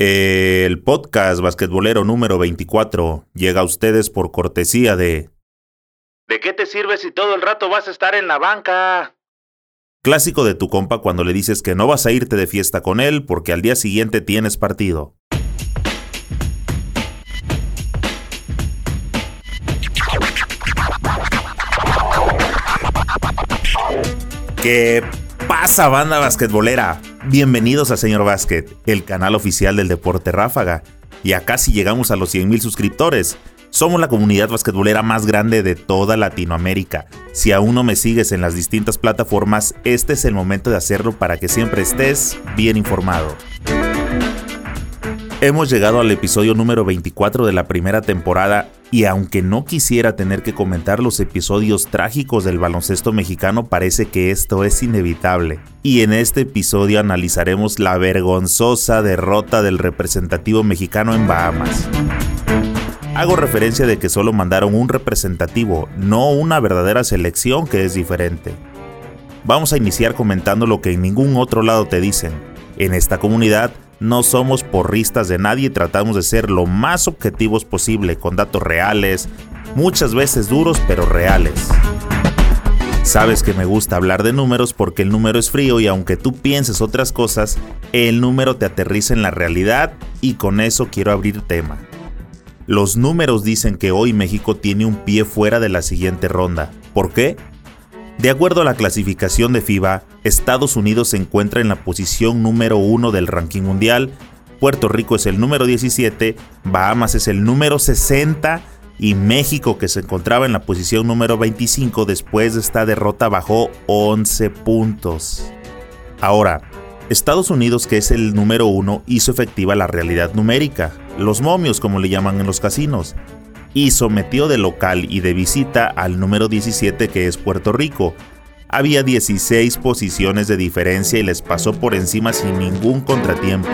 El podcast basquetbolero número 24 llega a ustedes por cortesía de... ¿De qué te sirve si todo el rato vas a estar en la banca? Clásico de tu compa cuando le dices que no vas a irte de fiesta con él porque al día siguiente tienes partido. ¿Qué pasa, banda basquetbolera? Bienvenidos a Señor Básquet, el canal oficial del deporte ráfaga. Ya casi llegamos a los 100.000 suscriptores. Somos la comunidad basquetbolera más grande de toda Latinoamérica. Si aún no me sigues en las distintas plataformas, este es el momento de hacerlo para que siempre estés bien informado. Hemos llegado al episodio número 24 de la primera temporada y aunque no quisiera tener que comentar los episodios trágicos del baloncesto mexicano, parece que esto es inevitable. Y en este episodio analizaremos la vergonzosa derrota del representativo mexicano en Bahamas. Hago referencia de que solo mandaron un representativo, no una verdadera selección que es diferente. Vamos a iniciar comentando lo que en ningún otro lado te dicen. En esta comunidad, no somos porristas de nadie y tratamos de ser lo más objetivos posible, con datos reales, muchas veces duros pero reales. Sabes que me gusta hablar de números porque el número es frío y aunque tú pienses otras cosas, el número te aterriza en la realidad y con eso quiero abrir tema. Los números dicen que hoy México tiene un pie fuera de la siguiente ronda. ¿Por qué? De acuerdo a la clasificación de FIBA, Estados Unidos se encuentra en la posición número 1 del ranking mundial, Puerto Rico es el número 17, Bahamas es el número 60 y México, que se encontraba en la posición número 25 después de esta derrota, bajó 11 puntos. Ahora, Estados Unidos, que es el número 1, hizo efectiva la realidad numérica, los momios como le llaman en los casinos, y sometió de local y de visita al número 17 que es Puerto Rico. Había 16 posiciones de diferencia y les pasó por encima sin ningún contratiempo.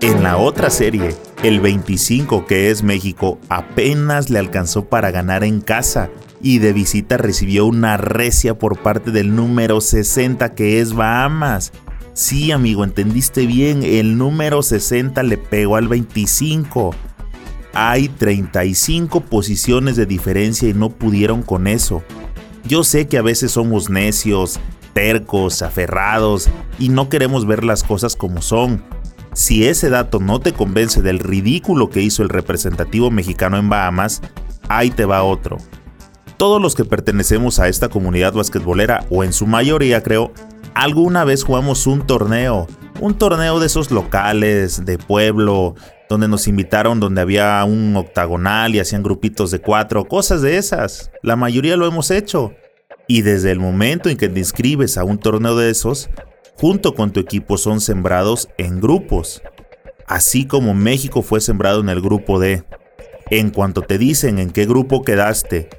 En la otra serie, el 25 que es México apenas le alcanzó para ganar en casa y de visita recibió una recia por parte del número 60 que es Bahamas. Sí, amigo, entendiste bien, el número 60 le pegó al 25 hay 35 posiciones de diferencia y no pudieron con eso. Yo sé que a veces somos necios, tercos, aferrados y no queremos ver las cosas como son. Si ese dato no te convence del ridículo que hizo el representativo mexicano en Bahamas, ahí te va otro. Todos los que pertenecemos a esta comunidad basquetbolera, o en su mayoría creo, alguna vez jugamos un torneo, un torneo de esos locales, de pueblo, donde nos invitaron, donde había un octagonal y hacían grupitos de cuatro, cosas de esas. La mayoría lo hemos hecho. Y desde el momento en que te inscribes a un torneo de esos, junto con tu equipo son sembrados en grupos. Así como México fue sembrado en el grupo D. En cuanto te dicen en qué grupo quedaste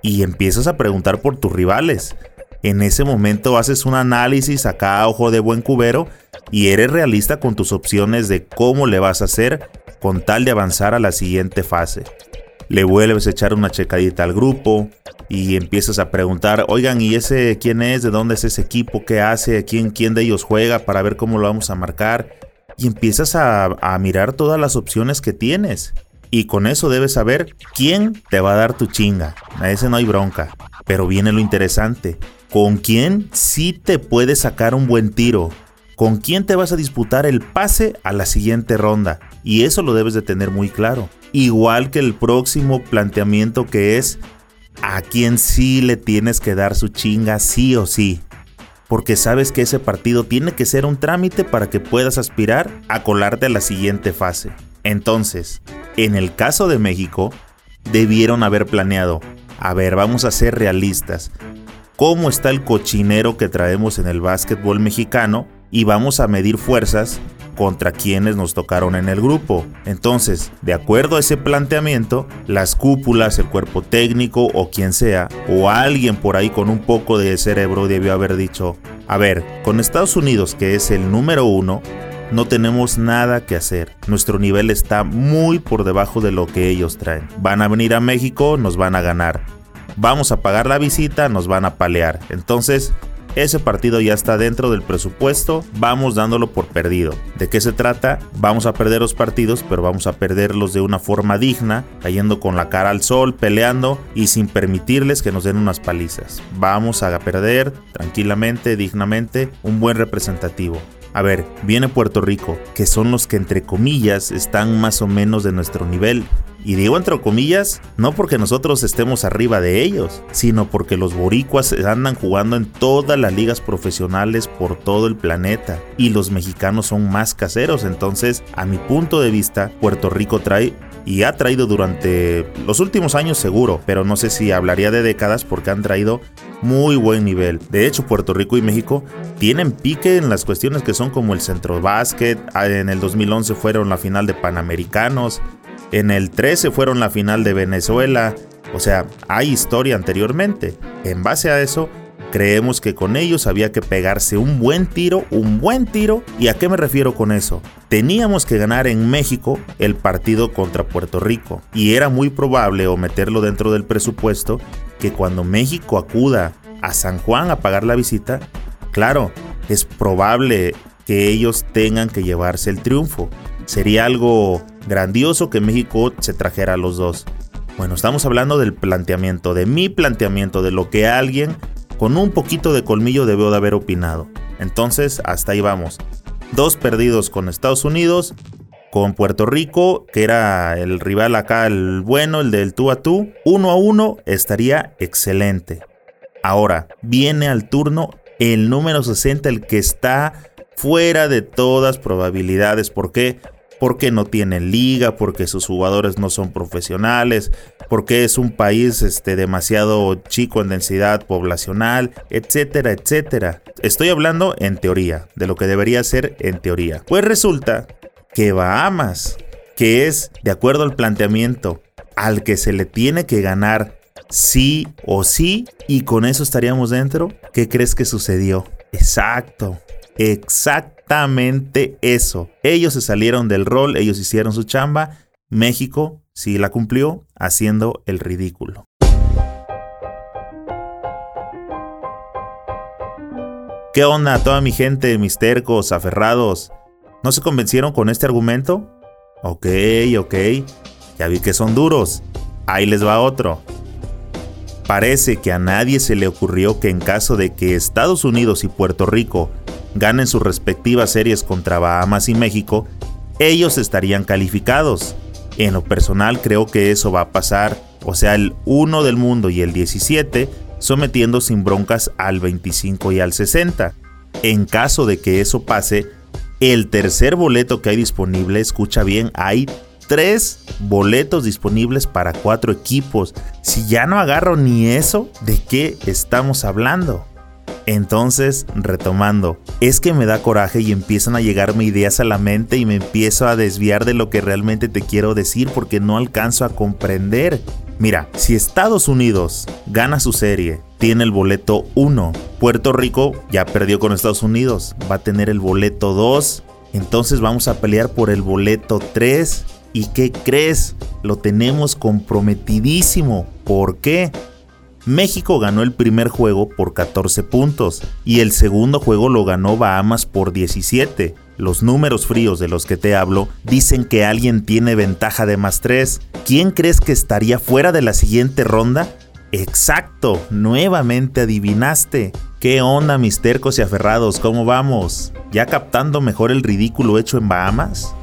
y empiezas a preguntar por tus rivales, en ese momento haces un análisis acá a ojo de buen cubero y eres realista con tus opciones de cómo le vas a hacer con tal de avanzar a la siguiente fase. Le vuelves a echar una checadita al grupo y empiezas a preguntar, oigan, ¿y ese quién es? ¿De dónde es ese equipo? ¿Qué hace? ¿Quién, quién de ellos juega? Para ver cómo lo vamos a marcar. Y empiezas a, a mirar todas las opciones que tienes. Y con eso debes saber quién te va a dar tu chinga. A ese no hay bronca. Pero viene lo interesante. ¿Con quién sí te puede sacar un buen tiro? con quién te vas a disputar el pase a la siguiente ronda. Y eso lo debes de tener muy claro. Igual que el próximo planteamiento que es a quién sí le tienes que dar su chinga sí o sí. Porque sabes que ese partido tiene que ser un trámite para que puedas aspirar a colarte a la siguiente fase. Entonces, en el caso de México, debieron haber planeado, a ver, vamos a ser realistas, cómo está el cochinero que traemos en el básquetbol mexicano y vamos a medir fuerzas contra quienes nos tocaron en el grupo. Entonces, de acuerdo a ese planteamiento, las cúpulas, el cuerpo técnico o quien sea, o alguien por ahí con un poco de cerebro debió haber dicho, a ver, con Estados Unidos, que es el número uno, no tenemos nada que hacer. Nuestro nivel está muy por debajo de lo que ellos traen. Van a venir a México, nos van a ganar. Vamos a pagar la visita, nos van a palear. Entonces, ese partido ya está dentro del presupuesto, vamos dándolo por perdido. ¿De qué se trata? Vamos a perder los partidos, pero vamos a perderlos de una forma digna, cayendo con la cara al sol, peleando y sin permitirles que nos den unas palizas. Vamos a perder tranquilamente, dignamente, un buen representativo. A ver, viene Puerto Rico, que son los que entre comillas están más o menos de nuestro nivel. Y digo entre comillas, no porque nosotros estemos arriba de ellos, sino porque los boricuas andan jugando en todas las ligas profesionales por todo el planeta y los mexicanos son más caseros. Entonces, a mi punto de vista, Puerto Rico trae y ha traído durante los últimos años seguro, pero no sé si hablaría de décadas porque han traído muy buen nivel. De hecho, Puerto Rico y México tienen pique en las cuestiones que son como el centro básquet, ah, en el 2011 fueron la final de Panamericanos, en el 13 fueron la final de Venezuela, o sea, hay historia anteriormente. En base a eso, Creemos que con ellos había que pegarse un buen tiro, un buen tiro. ¿Y a qué me refiero con eso? Teníamos que ganar en México el partido contra Puerto Rico. Y era muy probable o meterlo dentro del presupuesto que cuando México acuda a San Juan a pagar la visita, claro, es probable que ellos tengan que llevarse el triunfo. Sería algo grandioso que México se trajera a los dos. Bueno, estamos hablando del planteamiento, de mi planteamiento, de lo que alguien con un poquito de colmillo debió de haber opinado. Entonces, hasta ahí vamos. Dos perdidos con Estados Unidos, con Puerto Rico, que era el rival acá, el bueno, el del tú a tú. Uno a uno estaría excelente. Ahora, viene al turno el número 60, el que está fuera de todas probabilidades. ¿Por qué? Porque no tienen liga, porque sus jugadores no son profesionales, porque es un país este, demasiado chico en densidad poblacional, etcétera, etcétera. Estoy hablando en teoría, de lo que debería ser en teoría. Pues resulta que Bahamas, que es, de acuerdo al planteamiento, al que se le tiene que ganar sí o sí, y con eso estaríamos dentro, ¿qué crees que sucedió? Exacto, exactamente eso. Ellos se salieron del rol, ellos hicieron su chamba. México sí la cumplió haciendo el ridículo. ¿Qué onda toda mi gente, mis tercos, aferrados? ¿No se convencieron con este argumento? Ok, ok. Ya vi que son duros. Ahí les va otro. Parece que a nadie se le ocurrió que en caso de que Estados Unidos y Puerto Rico ganen sus respectivas series contra Bahamas y México, ellos estarían calificados. En lo personal creo que eso va a pasar, o sea, el 1 del mundo y el 17 sometiendo sin broncas al 25 y al 60. En caso de que eso pase, el tercer boleto que hay disponible, escucha bien, hay tres boletos disponibles para cuatro equipos. Si ya no agarro ni eso, ¿de qué estamos hablando? Entonces, retomando, es que me da coraje y empiezan a llegarme ideas a la mente y me empiezo a desviar de lo que realmente te quiero decir porque no alcanzo a comprender. Mira, si Estados Unidos gana su serie, tiene el boleto 1, Puerto Rico ya perdió con Estados Unidos, va a tener el boleto 2, entonces vamos a pelear por el boleto 3. ¿Y qué crees? Lo tenemos comprometidísimo. ¿Por qué? México ganó el primer juego por 14 puntos y el segundo juego lo ganó Bahamas por 17. Los números fríos de los que te hablo dicen que alguien tiene ventaja de más 3. ¿Quién crees que estaría fuera de la siguiente ronda? Exacto, nuevamente adivinaste. ¿Qué onda mis tercos y aferrados? ¿Cómo vamos? ¿Ya captando mejor el ridículo hecho en Bahamas?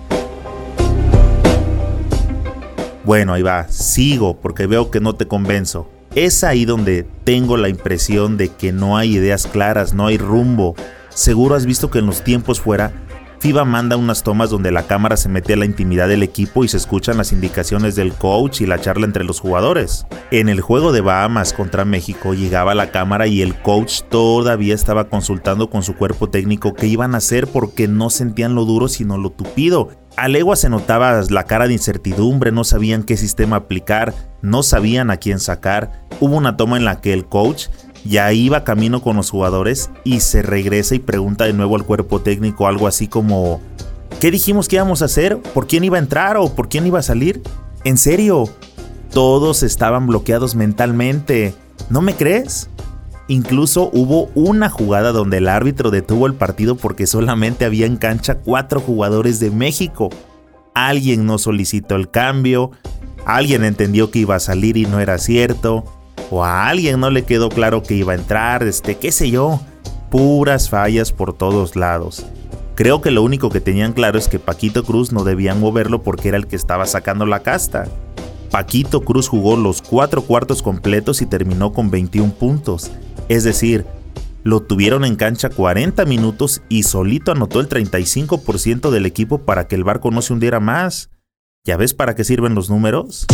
Bueno, ahí va, sigo porque veo que no te convenzo. Es ahí donde tengo la impresión de que no hay ideas claras, no hay rumbo. Seguro has visto que en los tiempos fuera, FIBA manda unas tomas donde la cámara se mete a la intimidad del equipo y se escuchan las indicaciones del coach y la charla entre los jugadores. En el juego de Bahamas contra México llegaba la cámara y el coach todavía estaba consultando con su cuerpo técnico qué iban a hacer porque no sentían lo duro sino lo tupido a legua se notaba la cara de incertidumbre, no sabían qué sistema aplicar, no sabían a quién sacar. Hubo una toma en la que el coach ya iba camino con los jugadores y se regresa y pregunta de nuevo al cuerpo técnico algo así como, ¿qué dijimos que íbamos a hacer? ¿Por quién iba a entrar o por quién iba a salir? ¿En serio? Todos estaban bloqueados mentalmente. ¿No me crees? Incluso hubo una jugada donde el árbitro detuvo el partido porque solamente había en cancha cuatro jugadores de México. Alguien no solicitó el cambio, alguien entendió que iba a salir y no era cierto, o a alguien no le quedó claro que iba a entrar, este, qué sé yo. Puras fallas por todos lados. Creo que lo único que tenían claro es que Paquito Cruz no debían moverlo porque era el que estaba sacando la casta. Paquito Cruz jugó los cuatro cuartos completos y terminó con 21 puntos. Es decir, lo tuvieron en cancha 40 minutos y solito anotó el 35% del equipo para que el barco no se hundiera más. ¿Ya ves para qué sirven los números?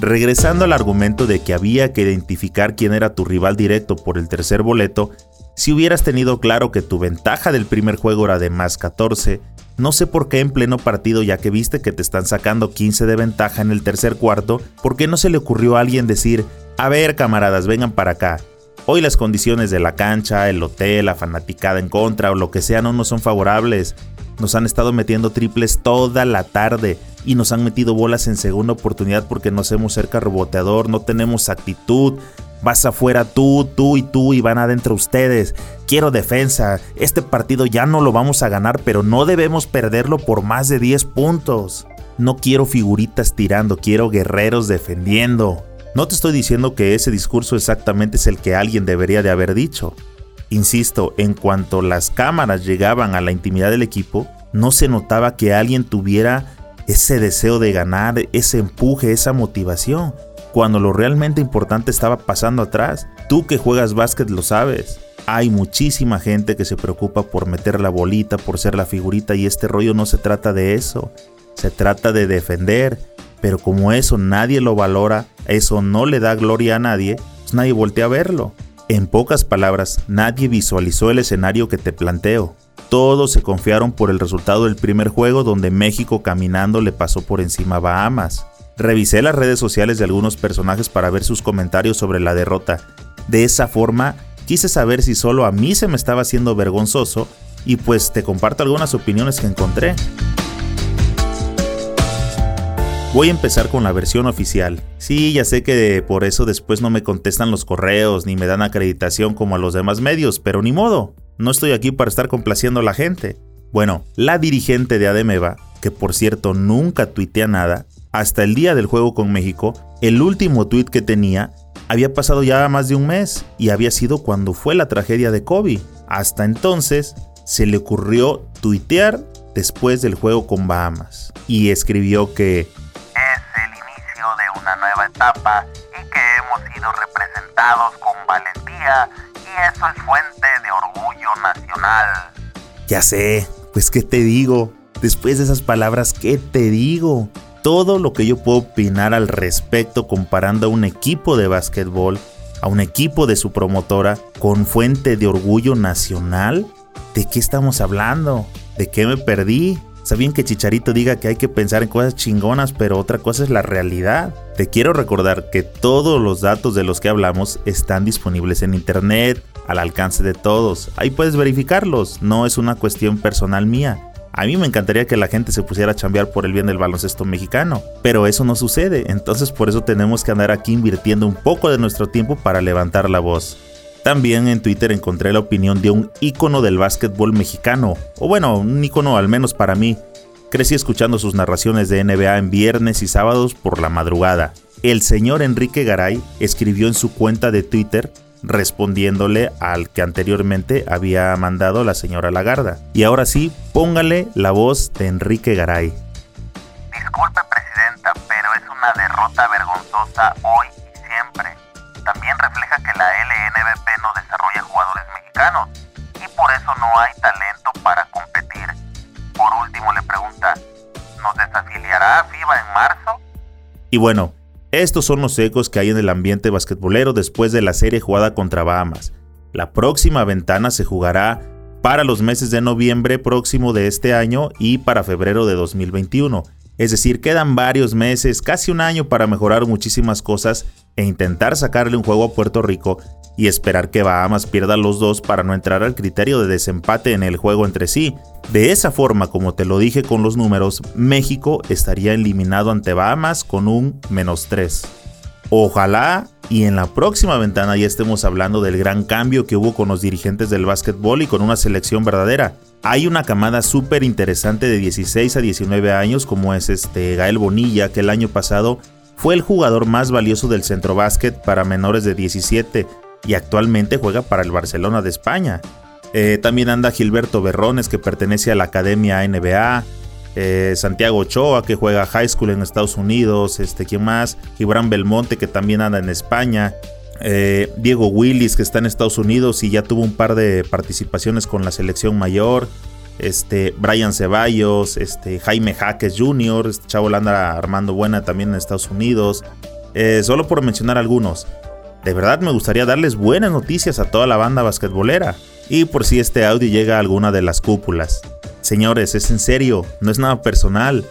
Regresando al argumento de que había que identificar quién era tu rival directo por el tercer boleto, si hubieras tenido claro que tu ventaja del primer juego era de más 14, no sé por qué en pleno partido ya que viste que te están sacando 15 de ventaja en el tercer cuarto, ¿por qué no se le ocurrió a alguien decir, a ver camaradas, vengan para acá? Hoy las condiciones de la cancha, el hotel, la fanaticada en contra o lo que sea no nos son favorables. Nos han estado metiendo triples toda la tarde y nos han metido bolas en segunda oportunidad porque no hacemos cerca reboteador, no tenemos actitud. Vas afuera tú, tú y tú y van adentro ustedes. Quiero defensa. Este partido ya no lo vamos a ganar, pero no debemos perderlo por más de 10 puntos. No quiero figuritas tirando, quiero guerreros defendiendo. No te estoy diciendo que ese discurso exactamente es el que alguien debería de haber dicho. Insisto, en cuanto las cámaras llegaban a la intimidad del equipo, no se notaba que alguien tuviera ese deseo de ganar, ese empuje, esa motivación, cuando lo realmente importante estaba pasando atrás. Tú que juegas básquet lo sabes. Hay muchísima gente que se preocupa por meter la bolita, por ser la figurita y este rollo no se trata de eso. Se trata de defender. Pero como eso nadie lo valora, eso no le da gloria a nadie, pues nadie voltea a verlo. En pocas palabras, nadie visualizó el escenario que te planteo. Todos se confiaron por el resultado del primer juego donde México caminando le pasó por encima a Bahamas. Revisé las redes sociales de algunos personajes para ver sus comentarios sobre la derrota. De esa forma, quise saber si solo a mí se me estaba haciendo vergonzoso y pues te comparto algunas opiniones que encontré. Voy a empezar con la versión oficial. Sí, ya sé que por eso después no me contestan los correos ni me dan acreditación como a los demás medios, pero ni modo. No estoy aquí para estar complaciendo a la gente. Bueno, la dirigente de Ademeva, que por cierto nunca tuitea nada, hasta el día del juego con México, el último tuit que tenía había pasado ya más de un mes y había sido cuando fue la tragedia de Kobe. Hasta entonces se le ocurrió tuitear después del juego con Bahamas y escribió que etapa y que hemos sido representados con valentía y eso es fuente de orgullo nacional. Ya sé, pues qué te digo, después de esas palabras, ¿qué te digo? Todo lo que yo puedo opinar al respecto comparando a un equipo de básquetbol, a un equipo de su promotora, con fuente de orgullo nacional, ¿de qué estamos hablando? ¿De qué me perdí? Está bien que Chicharito diga que hay que pensar en cosas chingonas, pero otra cosa es la realidad. Te quiero recordar que todos los datos de los que hablamos están disponibles en internet, al alcance de todos. Ahí puedes verificarlos, no es una cuestión personal mía. A mí me encantaría que la gente se pusiera a chambear por el bien del baloncesto mexicano, pero eso no sucede, entonces por eso tenemos que andar aquí invirtiendo un poco de nuestro tiempo para levantar la voz. También en Twitter encontré la opinión de un ícono del básquetbol mexicano, o bueno, un ícono al menos para mí. Crecí escuchando sus narraciones de NBA en viernes y sábados por la madrugada. El señor Enrique Garay escribió en su cuenta de Twitter respondiéndole al que anteriormente había mandado la señora Lagarda. Y ahora sí, póngale la voz de Enrique Garay. Disculpe, presidenta, pero es una derrota vergonzosa hoy y por eso no hay talento para competir. Por último le pregunta, ¿nos desafiliará FIBA en marzo? Y bueno, estos son los ecos que hay en el ambiente basquetbolero después de la serie jugada contra Bahamas. La próxima ventana se jugará para los meses de noviembre próximo de este año y para febrero de 2021. Es decir, quedan varios meses, casi un año para mejorar muchísimas cosas e intentar sacarle un juego a Puerto Rico y esperar que Bahamas pierda los dos para no entrar al criterio de desempate en el juego entre sí. De esa forma, como te lo dije con los números, México estaría eliminado ante Bahamas con un menos 3. Ojalá y en la próxima ventana ya estemos hablando del gran cambio que hubo con los dirigentes del básquetbol y con una selección verdadera. Hay una camada súper interesante de 16 a 19 años como es este Gael Bonilla que el año pasado fue el jugador más valioso del centro básquet para menores de 17 y actualmente juega para el Barcelona de España. Eh, también anda Gilberto Berrones que pertenece a la Academia NBA. Eh, Santiago Ochoa que juega high school en Estados Unidos. Este, ¿Quién más? Gibran Belmonte que también anda en España. Eh, Diego Willis que está en Estados Unidos y ya tuvo un par de participaciones con la selección mayor. Este, Brian Ceballos, este, Jaime Jaques Jr., este chavo anda armando buena también en Estados Unidos. solo por mencionar algunos. De verdad me gustaría darles buenas noticias a toda la banda basquetbolera. Y por si este audio llega a alguna de las cúpulas. Señores, es en serio, no es nada personal.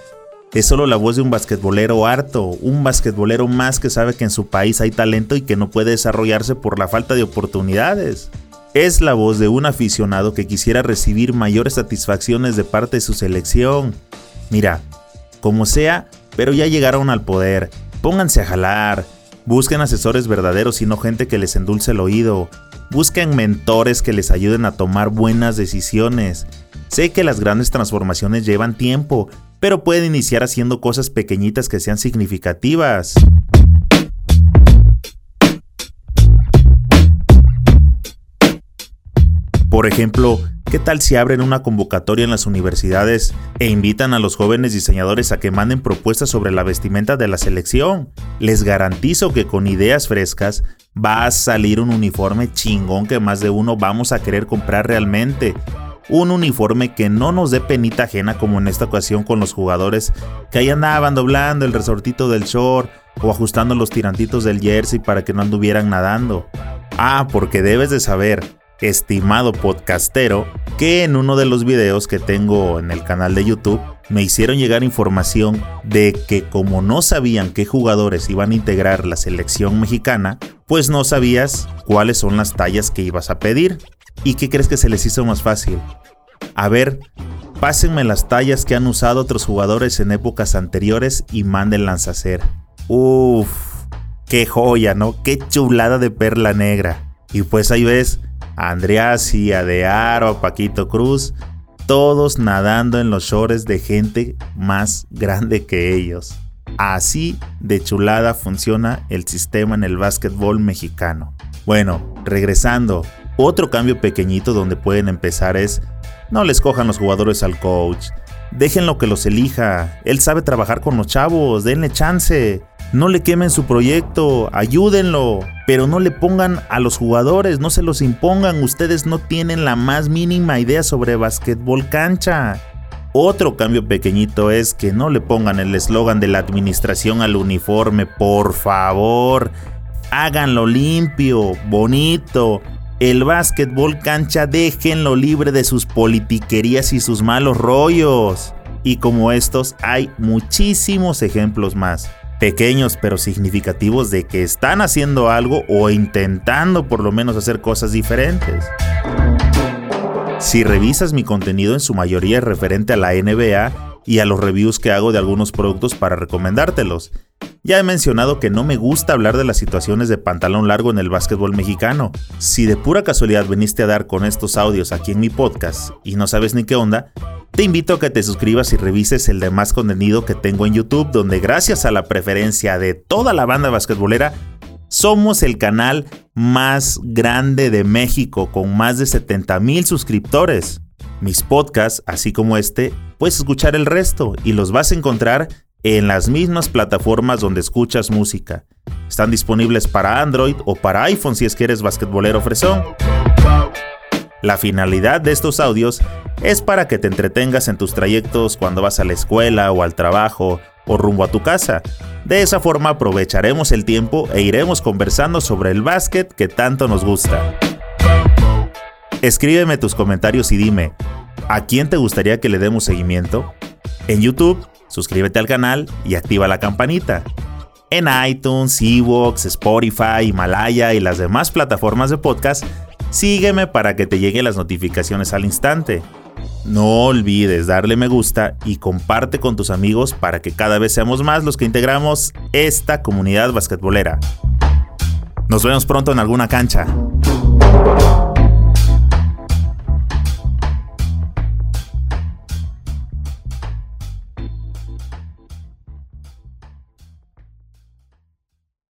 Es solo la voz de un basquetbolero harto, un basquetbolero más que sabe que en su país hay talento y que no puede desarrollarse por la falta de oportunidades. Es la voz de un aficionado que quisiera recibir mayores satisfacciones de parte de su selección. Mira, como sea, pero ya llegaron al poder. Pónganse a jalar, Busquen asesores verdaderos y no gente que les endulce el oído. Busquen mentores que les ayuden a tomar buenas decisiones. Sé que las grandes transformaciones llevan tiempo, pero pueden iniciar haciendo cosas pequeñitas que sean significativas. Por ejemplo, ¿Qué tal si abren una convocatoria en las universidades e invitan a los jóvenes diseñadores a que manden propuestas sobre la vestimenta de la selección? Les garantizo que con ideas frescas va a salir un uniforme chingón que más de uno vamos a querer comprar realmente. Un uniforme que no nos dé penita ajena como en esta ocasión con los jugadores que ahí andaban doblando el resortito del short o ajustando los tirantitos del jersey para que no anduvieran nadando. Ah, porque debes de saber, estimado podcastero, que en uno de los videos que tengo en el canal de YouTube me hicieron llegar información de que como no sabían qué jugadores iban a integrar la selección mexicana, pues no sabías cuáles son las tallas que ibas a pedir. ¿Y qué crees que se les hizo más fácil? A ver, pásenme las tallas que han usado otros jugadores en épocas anteriores y mándenlas a hacer. Uff, qué joya, ¿no? Qué chulada de perla negra. Y pues ahí ves, a Andreassi, a a Paquito Cruz, todos nadando en los shores de gente más grande que ellos. Así de chulada funciona el sistema en el básquetbol mexicano. Bueno, regresando, otro cambio pequeñito donde pueden empezar es no les cojan los jugadores al coach, déjenlo que los elija, él sabe trabajar con los chavos, denle chance. No le quemen su proyecto, ayúdenlo, pero no le pongan a los jugadores, no se los impongan, ustedes no tienen la más mínima idea sobre básquetbol cancha. Otro cambio pequeñito es que no le pongan el eslogan de la administración al uniforme, por favor. Háganlo limpio, bonito. El básquetbol cancha déjenlo libre de sus politiquerías y sus malos rollos. Y como estos hay muchísimos ejemplos más pequeños pero significativos de que están haciendo algo o intentando por lo menos hacer cosas diferentes. Si revisas mi contenido en su mayoría es referente a la NBA y a los reviews que hago de algunos productos para recomendártelos. Ya he mencionado que no me gusta hablar de las situaciones de pantalón largo en el básquetbol mexicano. Si de pura casualidad viniste a dar con estos audios aquí en mi podcast y no sabes ni qué onda, te invito a que te suscribas y revises el demás contenido que tengo en YouTube, donde gracias a la preferencia de toda la banda basquetbolera, somos el canal más grande de México con más de 70 mil suscriptores. Mis podcasts, así como este, puedes escuchar el resto y los vas a encontrar en las mismas plataformas donde escuchas música. Están disponibles para Android o para iPhone si es que eres basquetbolero fresón. La finalidad de estos audios es para que te entretengas en tus trayectos cuando vas a la escuela o al trabajo o rumbo a tu casa. De esa forma aprovecharemos el tiempo e iremos conversando sobre el básquet que tanto nos gusta. Escríbeme tus comentarios y dime, ¿a quién te gustaría que le demos seguimiento? En YouTube, suscríbete al canal y activa la campanita. en iTunes, Evox, Spotify, Himalaya y las demás plataformas de podcast, sígueme para que te lleguen las notificaciones al instante. No olvides darle me gusta y comparte con tus amigos para que cada vez seamos más los que integramos esta comunidad basquetbolera. Nos vemos pronto en alguna cancha.